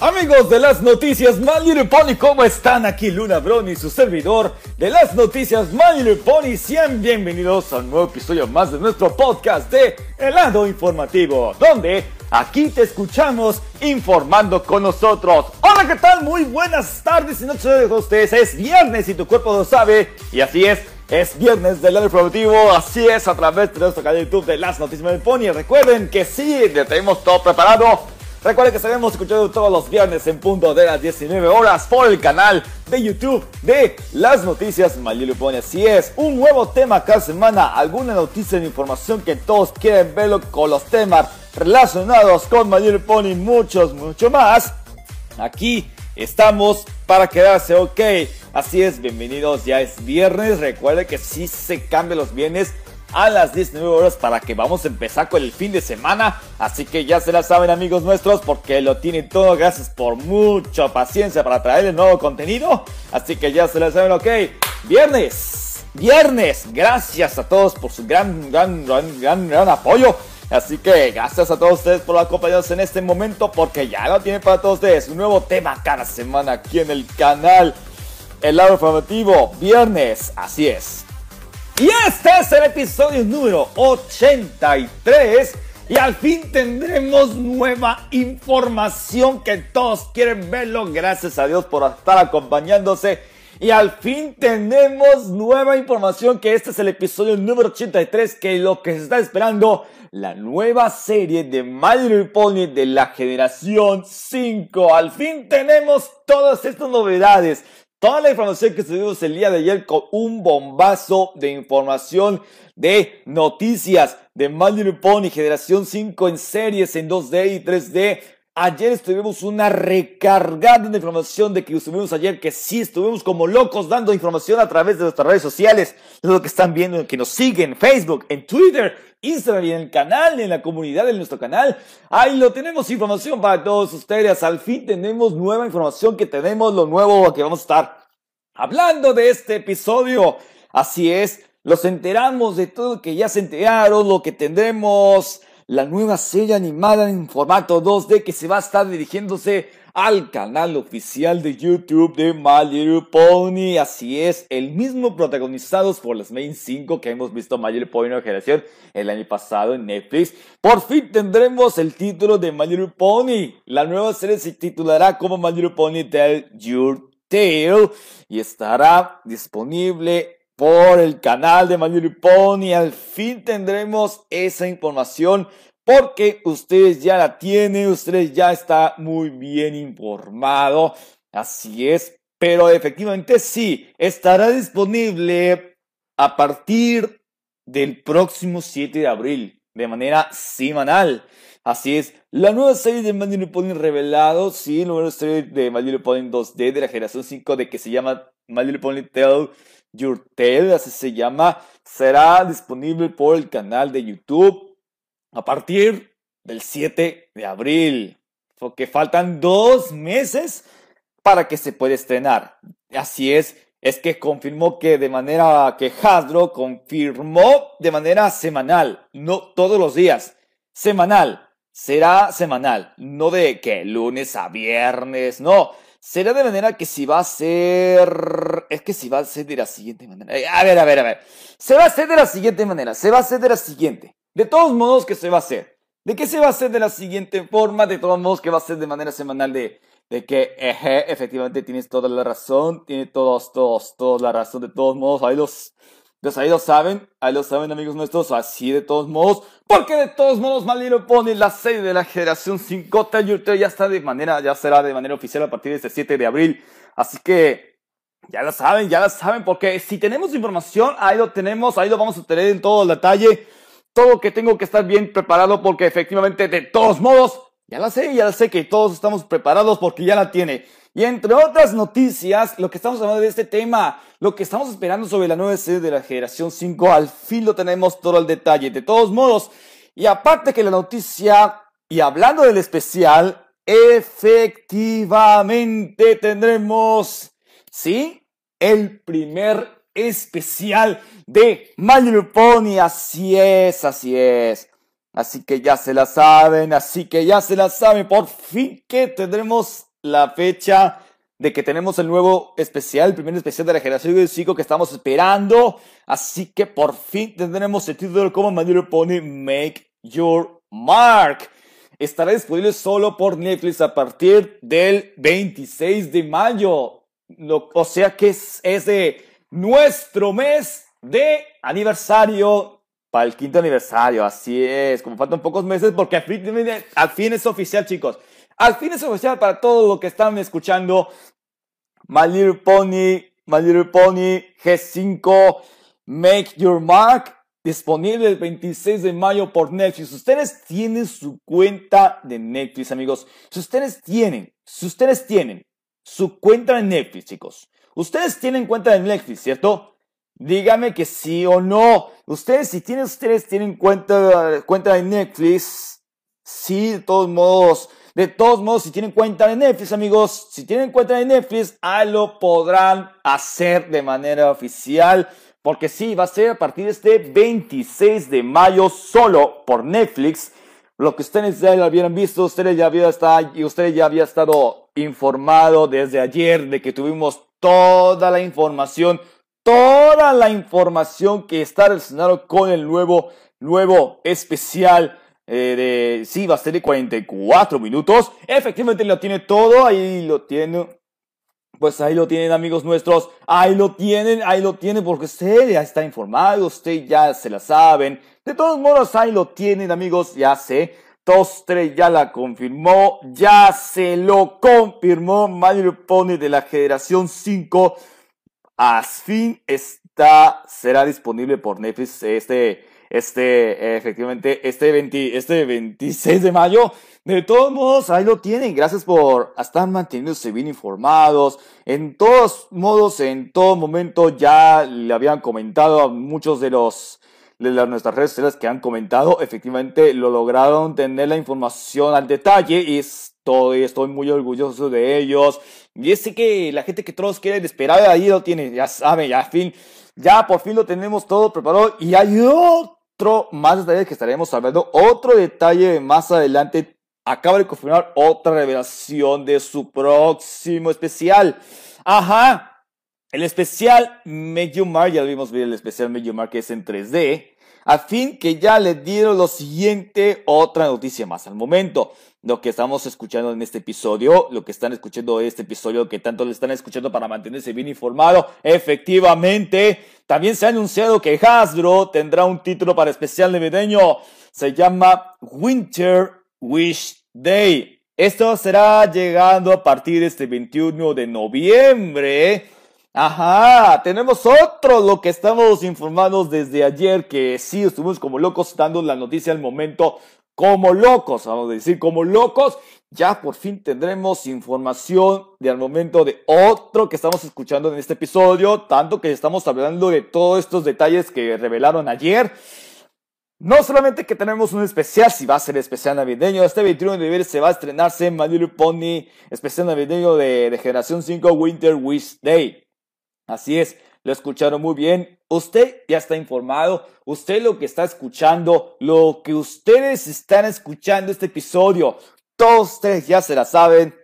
Amigos de las noticias My Little Pony, ¿cómo están? Aquí Luna Brony, su servidor de las noticias My Little Pony. Sean bienvenidos a un nuevo episodio más de nuestro podcast de El lado informativo, donde aquí te escuchamos informando con nosotros. Hola, ¿qué tal? Muy buenas tardes y noches a ustedes. Es viernes y tu cuerpo lo sabe, y así es. Es viernes del lado informativo, así es, a través de nuestro canal de YouTube de Las Noticias My Little Pony. Recuerden que sí, tenemos todo preparado Recuerden que estaremos escuchando todos los viernes en punto de las 19 horas por el canal de YouTube de Las Noticias Pony. Así es, un nuevo tema cada semana, alguna noticia de información que todos quieren verlo con los temas relacionados con Pony, muchos, mucho más. Aquí estamos para quedarse, ok. Así es, bienvenidos, ya es viernes. Recuerden que si se cambian los viernes a las 19 horas para que vamos a empezar con el fin de semana. Así que ya se la saben amigos nuestros porque lo tienen todo. Gracias por mucha paciencia para traer el nuevo contenido. Así que ya se la saben, ok. Viernes. Viernes. Gracias a todos por su gran, gran, gran, gran, gran apoyo. Así que gracias a todos ustedes por acompañarnos en este momento porque ya lo tienen para todos ustedes. Un nuevo tema cada semana aquí en el canal. El lado informativo, viernes, así es. Y este es el episodio número 83. Y al fin tendremos nueva información que todos quieren verlo. Gracias a Dios por estar acompañándose. Y al fin tenemos nueva información que este es el episodio número 83 que lo que se está esperando la nueva serie de My Little Pony de la generación 5. Al fin tenemos todas estas novedades toda la información que tuvimos el día de ayer con un bombazo de información de noticias de My Little Pony Generación 5 en series en 2D y 3D. Ayer estuvimos una recargada de información de que estuvimos ayer, que sí estuvimos como locos dando información a través de nuestras redes sociales. Es lo que están viendo, que nos siguen en Facebook, en Twitter, Instagram y en el canal, en la comunidad de nuestro canal. Ahí lo tenemos información para todos ustedes. Al fin tenemos nueva información que tenemos lo nuevo que vamos a estar hablando de este episodio. Así es, los enteramos de todo lo que ya se enteraron, lo que tendremos, la nueva serie animada en formato 2D que se va a estar dirigiéndose al canal oficial de YouTube de My Little Pony. Así es, el mismo protagonizados por las main 5 que hemos visto My Little Pony generación el año pasado en Netflix. Por fin tendremos el título de My Little Pony. La nueva serie se titulará como My Little Pony Tell Your Tale y estará disponible por el canal de My Little Pony. Al fin tendremos esa información porque ustedes ya la tienen, ustedes ya está muy bien informado. Así es, pero efectivamente sí, estará disponible a partir del próximo 7 de abril, de manera semanal. Así es, la nueva serie de Little Pony revelado, sí, la nueva serie de Little Pony 2D de la generación 5 de que se llama Little Pony Tell Your Tale, así se llama, será disponible por el canal de YouTube a partir del 7 de abril. Porque faltan dos meses para que se pueda estrenar. Así es, es que confirmó que de manera que Hasbro confirmó de manera semanal, no todos los días, semanal. Será semanal, no de que lunes a viernes, no. Será de manera que si va a ser... Es que si va a ser de la siguiente manera. Eh, a ver, a ver, a ver. Se va a hacer de la siguiente manera. Se va a hacer de la siguiente. De todos modos, ¿qué se va a hacer? ¿De qué se va a hacer de la siguiente forma? De todos modos, que va a ser de manera semanal de, de que, eje, efectivamente tienes toda la razón, tiene todos, todos, todos la razón. De todos modos, ahí los, pues ahí lo saben, ahí lo saben amigos nuestros, así de todos modos, porque de todos modos Malino pone la serie de la generación 5 ya está de manera, ya será de manera oficial a partir de este 7 de abril. Así que ya lo saben, ya lo saben, porque si tenemos información, ahí lo tenemos, ahí lo vamos a tener en todo el detalle todo que tengo que estar bien preparado porque efectivamente de todos modos, ya la sé, ya la sé que todos estamos preparados porque ya la tiene. Y entre otras noticias, lo que estamos hablando de este tema, lo que estamos esperando sobre la nueva serie de la generación 5, al fin lo tenemos todo el detalle. De todos modos, y aparte que la noticia, y hablando del especial, efectivamente tendremos, ¿sí? El primer especial de My Pony. Así es, así es. Así que ya se la saben, así que ya se la saben. Por fin que tendremos la fecha de que tenemos el nuevo especial, el primer especial de la generación 5 que estamos esperando. Así que por fin tendremos el título como My Pony Make Your Mark. Estará disponible solo por Netflix a partir del 26 de mayo. o sea que es, es de nuestro mes de aniversario para el quinto aniversario. Así es, como faltan pocos meses porque al fin, al fin es oficial, chicos. Al fin es oficial para todo lo que están escuchando. My Little Pony, My Little Pony G5, Make Your Mark, disponible el 26 de mayo por Netflix. Ustedes tienen su cuenta de Netflix, amigos. Si ustedes tienen, si ustedes tienen su cuenta de Netflix, chicos. Ustedes tienen cuenta de Netflix, ¿cierto? Dígame que sí o no. Ustedes, si tienen, ustedes tienen cuenta, cuenta de Netflix, sí, de todos modos. De todos modos, si tienen cuenta de Netflix, amigos, si tienen cuenta de Netflix, ahí lo podrán hacer de manera oficial. Porque sí, va a ser a partir de este 26 de mayo solo por Netflix. Lo que ustedes ya habían visto, ustedes ya habían estado, y ustedes ya estado informado desde ayer de que tuvimos toda la información, toda la información que está relacionada con el nuevo, nuevo especial eh, de, sí, va a ser de 44 minutos. Efectivamente lo tiene todo, ahí lo tiene. Pues ahí lo tienen amigos nuestros, ahí lo tienen, ahí lo tienen porque usted ya está informado, usted ya se la saben. De todos modos, ahí lo tienen amigos, ya sé. Tostre ya la confirmó, ya se lo confirmó Mario Pony de la generación 5. A fin está, será disponible por Netflix este, este, efectivamente, este, 20, este 26 de mayo. De todos modos, ahí lo tienen. Gracias por estar manteniéndose bien informados. En todos modos, en todo momento ya le habían comentado a muchos de los de las, nuestras redes sociales que han comentado, efectivamente lo lograron tener la información al detalle y estoy, estoy muy orgulloso de ellos. Y es que la gente que todos quieren esperar, ahí lo tiene, ya saben, ya fin, ya por fin lo tenemos todo preparado y hay otro más detalle que estaremos hablando, otro detalle más adelante. Acaba de confirmar otra revelación de su próximo especial. Ajá, el especial Mark, ya vimos ver el especial Mark que es en 3D, a fin que ya le dieron lo siguiente, otra noticia más al momento. Lo que estamos escuchando en este episodio, lo que están escuchando en este episodio, que tanto le están escuchando para mantenerse bien informado, efectivamente, también se ha anunciado que Hasbro tendrá un título para especial navideño. Se llama Winter Wish Day. Esto será llegando a partir de este 21 de noviembre Ajá, tenemos otro, lo que estamos informados desde ayer, que sí, estuvimos como locos dando la noticia al momento, como locos, vamos a decir, como locos. Ya por fin tendremos información de al momento de otro que estamos escuchando en este episodio, tanto que estamos hablando de todos estos detalles que revelaron ayer. No solamente que tenemos un especial, si va a ser especial navideño, este 21 de noviembre se va a estrenarse Little Pony, especial navideño de, de Generación 5 Winter Wish Day. Así es, lo escucharon muy bien. Usted ya está informado. Usted lo que está escuchando, lo que ustedes están escuchando este episodio, todos ustedes ya se la saben.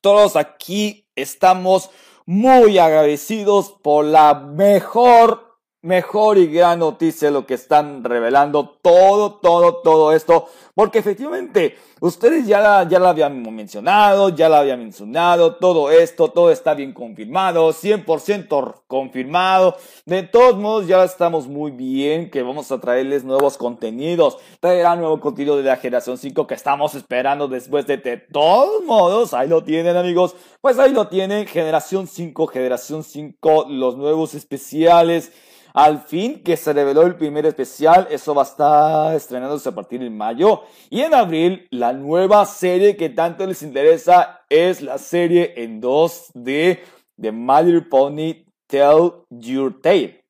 Todos aquí estamos muy agradecidos por la mejor mejor y gran noticia lo que están revelando todo, todo, todo esto, porque efectivamente ustedes ya, ya lo habían mencionado, ya lo habían mencionado, todo esto, todo está bien confirmado, 100% confirmado, de todos modos ya estamos muy bien que vamos a traerles nuevos contenidos, traerá nuevo contenido de la generación 5 que estamos esperando después de, de todos modos, ahí lo tienen amigos, pues ahí lo tienen, generación 5, generación 5, los nuevos especiales, al fin que se reveló el primer especial, eso va a estar estrenándose a partir de mayo. Y en abril, la nueva serie que tanto les interesa es la serie en 2D de My Little Pony Tell Your Tale.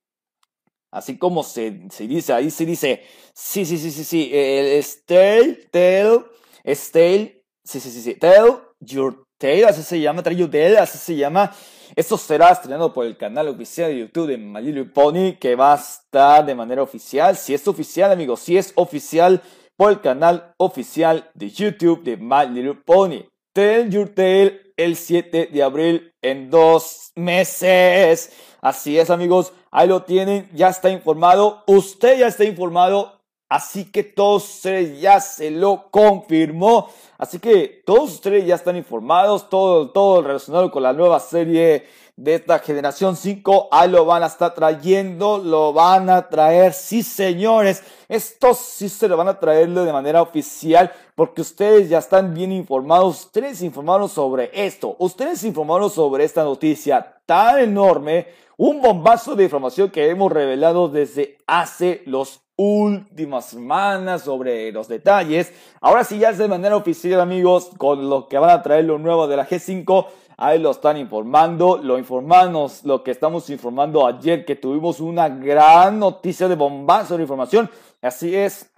Así como se, se dice, ahí se dice, sí, sí, sí, sí, sí, el Tale, Tell, Tale, sí, sí, sí, sí, Tell Your Tale, así se llama, Tell Your así se llama. Esto será estrenado por el canal oficial de YouTube de My Little Pony, que va a estar de manera oficial. Si es oficial, amigos, si es oficial por el canal oficial de YouTube de My Little Pony. Tell Your Tale el 7 de abril en dos meses. Así es, amigos, ahí lo tienen, ya está informado. Usted ya está informado, así que todos ustedes ya se lo confirmó. Así que todos ustedes ya están informados, todo, todo relacionado con la nueva serie de esta generación 5, ahí lo van a estar trayendo, lo van a traer, sí señores, estos sí se lo van a traerlo de manera oficial porque ustedes ya están bien informados, ustedes informaron sobre esto, ustedes informaron sobre esta noticia tan enorme, un bombazo de información que hemos revelado desde hace los últimas semanas sobre los detalles. Ahora sí ya es de manera oficial amigos con lo que van a traer lo nuevo de la G5. Ahí lo están informando, lo informamos, lo que estamos informando ayer, que tuvimos una gran noticia de bombazo de información. Así es,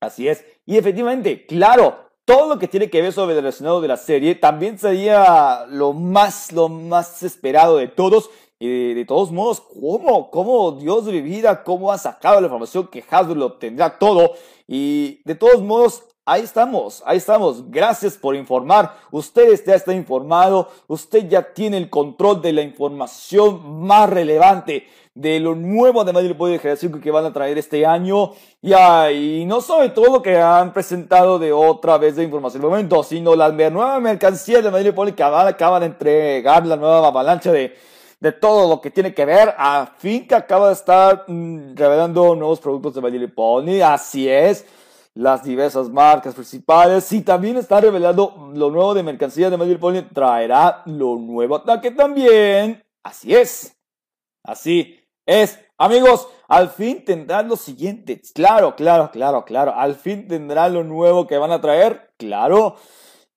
así es. Y efectivamente, claro, todo lo que tiene que ver sobre el relacionado de la serie también sería lo más, lo más esperado de todos. Y de, todos modos, ¿cómo? ¿Cómo Dios de mi vida? ¿Cómo ha sacado la información que Hasbro lo tendrá todo? Y de todos modos, Ahí estamos, ahí estamos. Gracias por informar. Usted ya está informado, usted ya tiene el control de la información más relevante de lo nuevo de Madrid Poder de Generación que van a traer este año. Y, no sobre todo lo que han presentado de otra vez de información momento, sino la nueva mercancía de Madrid Poder que acaban de entregar la nueva avalancha de, de todo lo que tiene que ver. A fin que acaba de estar mm, revelando nuevos productos de Madrid Pony. Así es las diversas marcas principales y también está revelando lo nuevo de mercancía de Madrid Pony traerá lo nuevo ataque también. Así es. Así es. Amigos, al fin tendrán lo siguiente. Claro, claro, claro, claro. Al fin tendrán lo nuevo que van a traer. Claro.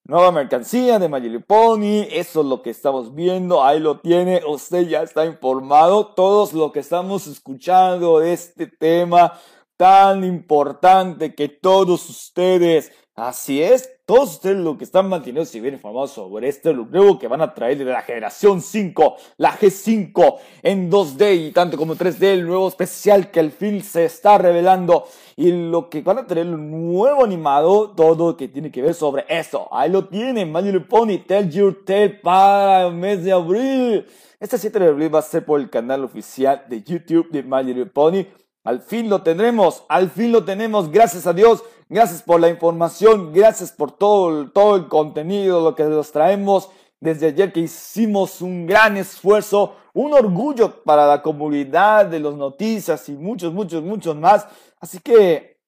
Nueva mercancía de My Pony, eso es lo que estamos viendo, ahí lo tiene, usted ya está informado, todos lo que estamos escuchando de este tema, tan importante que todos ustedes, así es, todos ustedes lo que están manteniendo si bien informados sobre este nuevo que van a traer de la generación 5, la G5 en 2D y tanto como 3D, el nuevo especial que al fin se está revelando y lo que van a traer el nuevo animado, todo lo que tiene que ver sobre eso. Ahí lo tienen, My Little Pony, Tell Your Tale para el mes de abril. Este 7 de abril va a ser por el canal oficial de YouTube de My Little Pony. Al fin lo tendremos, al fin lo tenemos, gracias a Dios, gracias por la información, gracias por todo, todo el contenido, lo que nos traemos desde ayer que hicimos un gran esfuerzo, un orgullo para la comunidad de los noticias y muchos, muchos, muchos más. Así que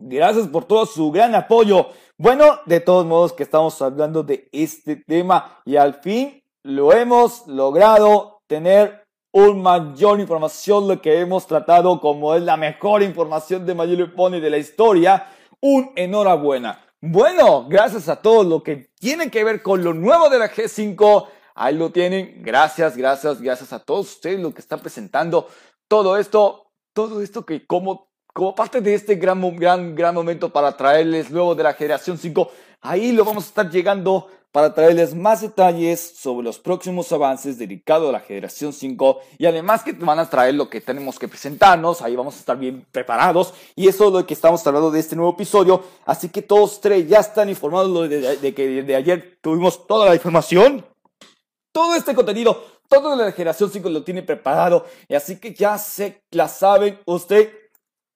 gracias por todo su gran apoyo. Bueno, de todos modos que estamos hablando de este tema y al fin lo hemos logrado tener un mayor información, lo que hemos tratado como es la mejor información de Mayor Pony de la historia. Un enhorabuena. Bueno, gracias a todo lo que tiene que ver con lo nuevo de la G5. Ahí lo tienen. Gracias, gracias, gracias a todos ustedes lo que están presentando. Todo esto, todo esto que como, como parte de este gran, gran, gran momento para traerles luego de la generación 5. Ahí lo vamos a estar llegando para traerles más detalles sobre los próximos avances dedicados a la generación 5 y además que van a traer lo que tenemos que presentarnos, ahí vamos a estar bien preparados y eso es lo que estamos hablando de este nuevo episodio, así que todos tres ya están informados de, que de ayer tuvimos toda la información, todo este contenido, todo de la generación 5 lo tiene preparado, así que ya se la saben, usted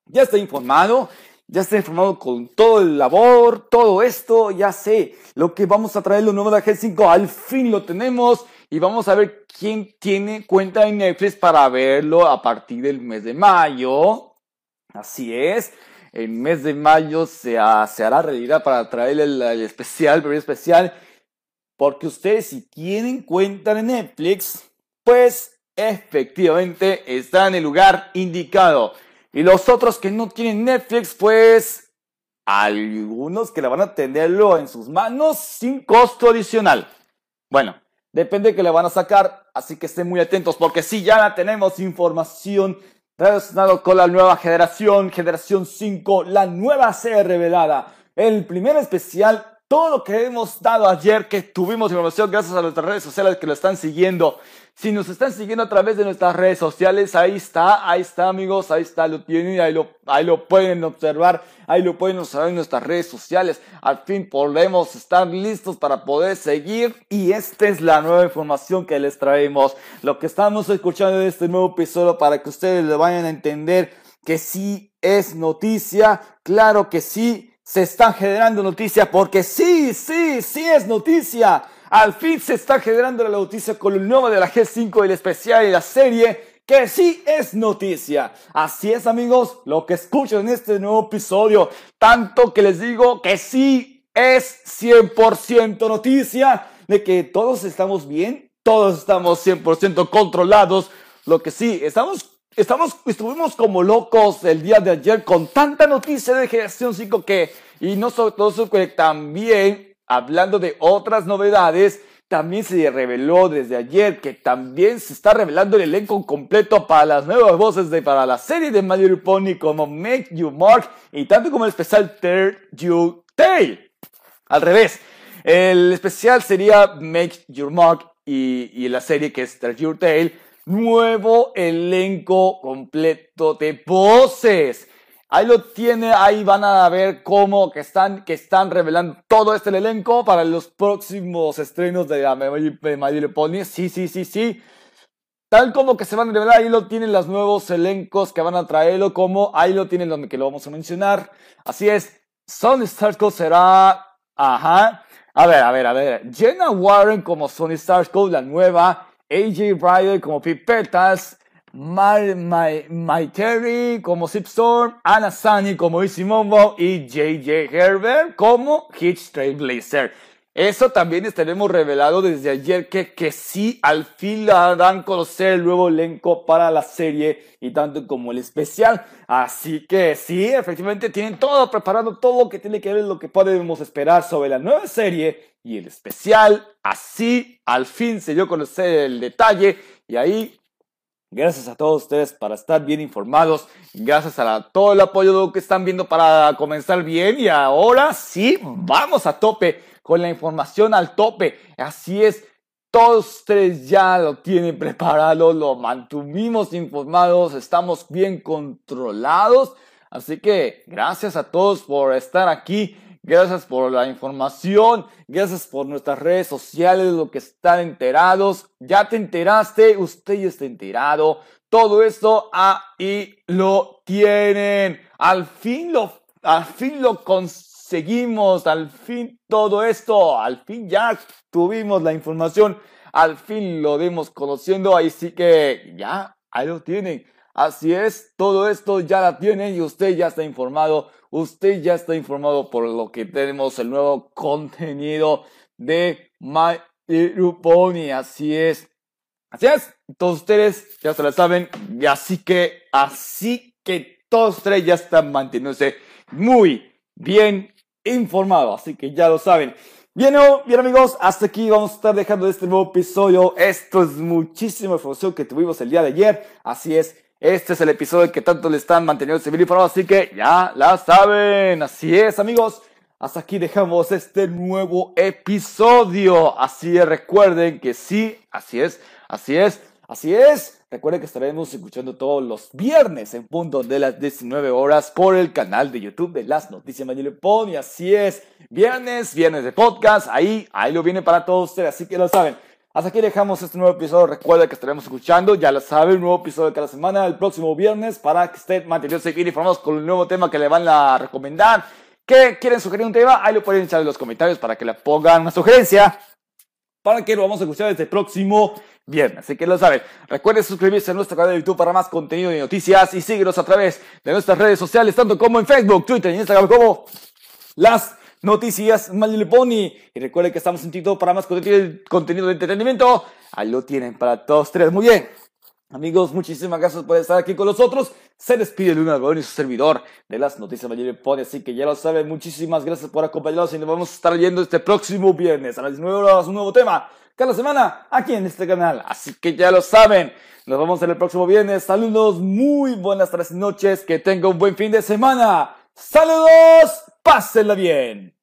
ya está informado ya está informado con todo el labor, todo esto, ya sé lo que vamos a traer lo nuevo de G5, al fin lo tenemos y vamos a ver quién tiene cuenta en Netflix para verlo a partir del mes de mayo. Así es, el mes de mayo se, hará realidad para traer el, especial, el especial, porque ustedes si tienen cuenta de Netflix, pues efectivamente está en el lugar indicado. Y los otros que no tienen Netflix, pues algunos que le van a tenerlo en sus manos sin costo adicional. Bueno, depende que le van a sacar, así que estén muy atentos porque si ya la tenemos información relacionada con la nueva generación, generación 5, la nueva serie revelada, el primer especial todo lo que hemos dado ayer, que tuvimos información gracias a nuestras redes sociales que lo están siguiendo. Si nos están siguiendo a través de nuestras redes sociales, ahí está, ahí está amigos, ahí está, lo tienen, ahí lo, ahí lo pueden observar, ahí lo pueden observar en nuestras redes sociales. Al fin podemos estar listos para poder seguir y esta es la nueva información que les traemos. Lo que estamos escuchando en este nuevo episodio para que ustedes le vayan a entender que sí es noticia, claro que sí se están generando noticias porque sí, sí, sí es noticia. Al fin se está generando la noticia con el nuevo de la G5 el especial y la serie que sí es noticia. Así es amigos, lo que escuchan en este nuevo episodio, tanto que les digo que sí es 100% noticia de que todos estamos bien, todos estamos 100% controlados. Lo que sí, estamos Estamos, estuvimos como locos el día de ayer con tanta noticia de Generación 5 que, y no solo todo que también, hablando de otras novedades, también se reveló desde ayer que también se está revelando el elenco completo para las nuevas voces de para la serie de Little Pony como Make You Mark y tanto como el especial Turn You Tail. Al revés, el especial sería Make Your Mark y, y la serie que es Turn Your Tail nuevo elenco completo de voces. Ahí lo tiene, ahí van a ver cómo que están, que están revelando todo este elenco para los próximos estrenos de, Little Pony. Sí, sí, sí, sí. Tal como que se van a revelar, ahí lo tienen los nuevos elencos que van a traerlo, como ahí lo tienen donde que lo vamos a mencionar. Así es, Sony Starsco será, ajá, a ver, a ver, a ver, Jenna Warren como Sony Starsco, la nueva, AJ Ryder como Pipetas, My, Terry como Zipstorm, Anna Sunny como Easy Mombo y JJ Herbert como Hitch Trailblazer. Eso también estaremos revelado desde ayer que, que sí, al fin la dan conocer el nuevo elenco para la serie y tanto como el especial. Así que sí, efectivamente tienen todo preparado, todo lo que tiene que ver lo que podemos esperar sobre la nueva serie y el especial. Así, al fin se dio a conocer el detalle y ahí Gracias a todos ustedes para estar bien informados. Gracias a todo el apoyo que están viendo para comenzar bien. Y ahora sí, vamos a tope con la información al tope. Así es, todos ustedes ya lo tienen preparado, lo mantuvimos informados, estamos bien controlados. Así que gracias a todos por estar aquí. Gracias por la información, gracias por nuestras redes sociales, lo que están enterados. Ya te enteraste, usted ya está enterado. Todo esto ahí lo tienen. Al fin lo, al fin lo conseguimos, al fin todo esto, al fin ya tuvimos la información, al fin lo dimos conociendo, ahí que ya, ahí lo tienen. Así es, todo esto ya la tienen y usted ya está informado. Usted ya está informado por lo que tenemos el nuevo contenido de My Pony. Así es. Así es. Todos ustedes ya se lo saben. Y así que, así que todos ustedes ya están manteniéndose muy bien informados. Así que ya lo saben. Bien, bien amigos, hasta aquí vamos a estar dejando este nuevo episodio. Esto es muchísima información que tuvimos el día de ayer. Así es, este es el episodio que tanto le están manteniendo civil informado, así que ya la saben. Así es, amigos. Hasta aquí dejamos este nuevo episodio. Así es, recuerden que sí, así es, así es, así es. Recuerden que estaremos escuchando todos los viernes en punto de las 19 horas por el canal de YouTube de Las Noticias Manuel Y así es, viernes, viernes de podcast. Ahí, ahí lo viene para todos ustedes, así que lo saben. Hasta aquí dejamos este nuevo episodio. Recuerda que estaremos escuchando, ya lo saben, un nuevo episodio cada semana el próximo viernes para que estén mantenidos bien informados con el nuevo tema que le van a recomendar. ¿Qué quieren sugerir un tema? Ahí lo pueden echar en los comentarios para que le pongan una sugerencia para que lo vamos a escuchar el próximo viernes. Así que lo saben. Recuerden suscribirse a nuestro canal de YouTube para más contenido y noticias y síguenos a través de nuestras redes sociales, tanto como en Facebook, Twitter y Instagram como las noticias My Pony. Y recuerden que estamos en TikTok para más contenido de entretenimiento. Ahí lo tienen para todos tres. Muy bien. Amigos, muchísimas gracias por estar aquí con nosotros. Se despide Luna Brón y su servidor de las noticias Mayor Pony, así que ya lo saben, muchísimas gracias por acompañarnos y nos vamos a estar viendo este próximo viernes a las 19 horas un nuevo tema cada semana aquí en este canal. Así que ya lo saben, nos vemos en el próximo viernes. Saludos, muy buenas tardes y noches, que tenga un buen fin de semana. Saludos, pásenla bien.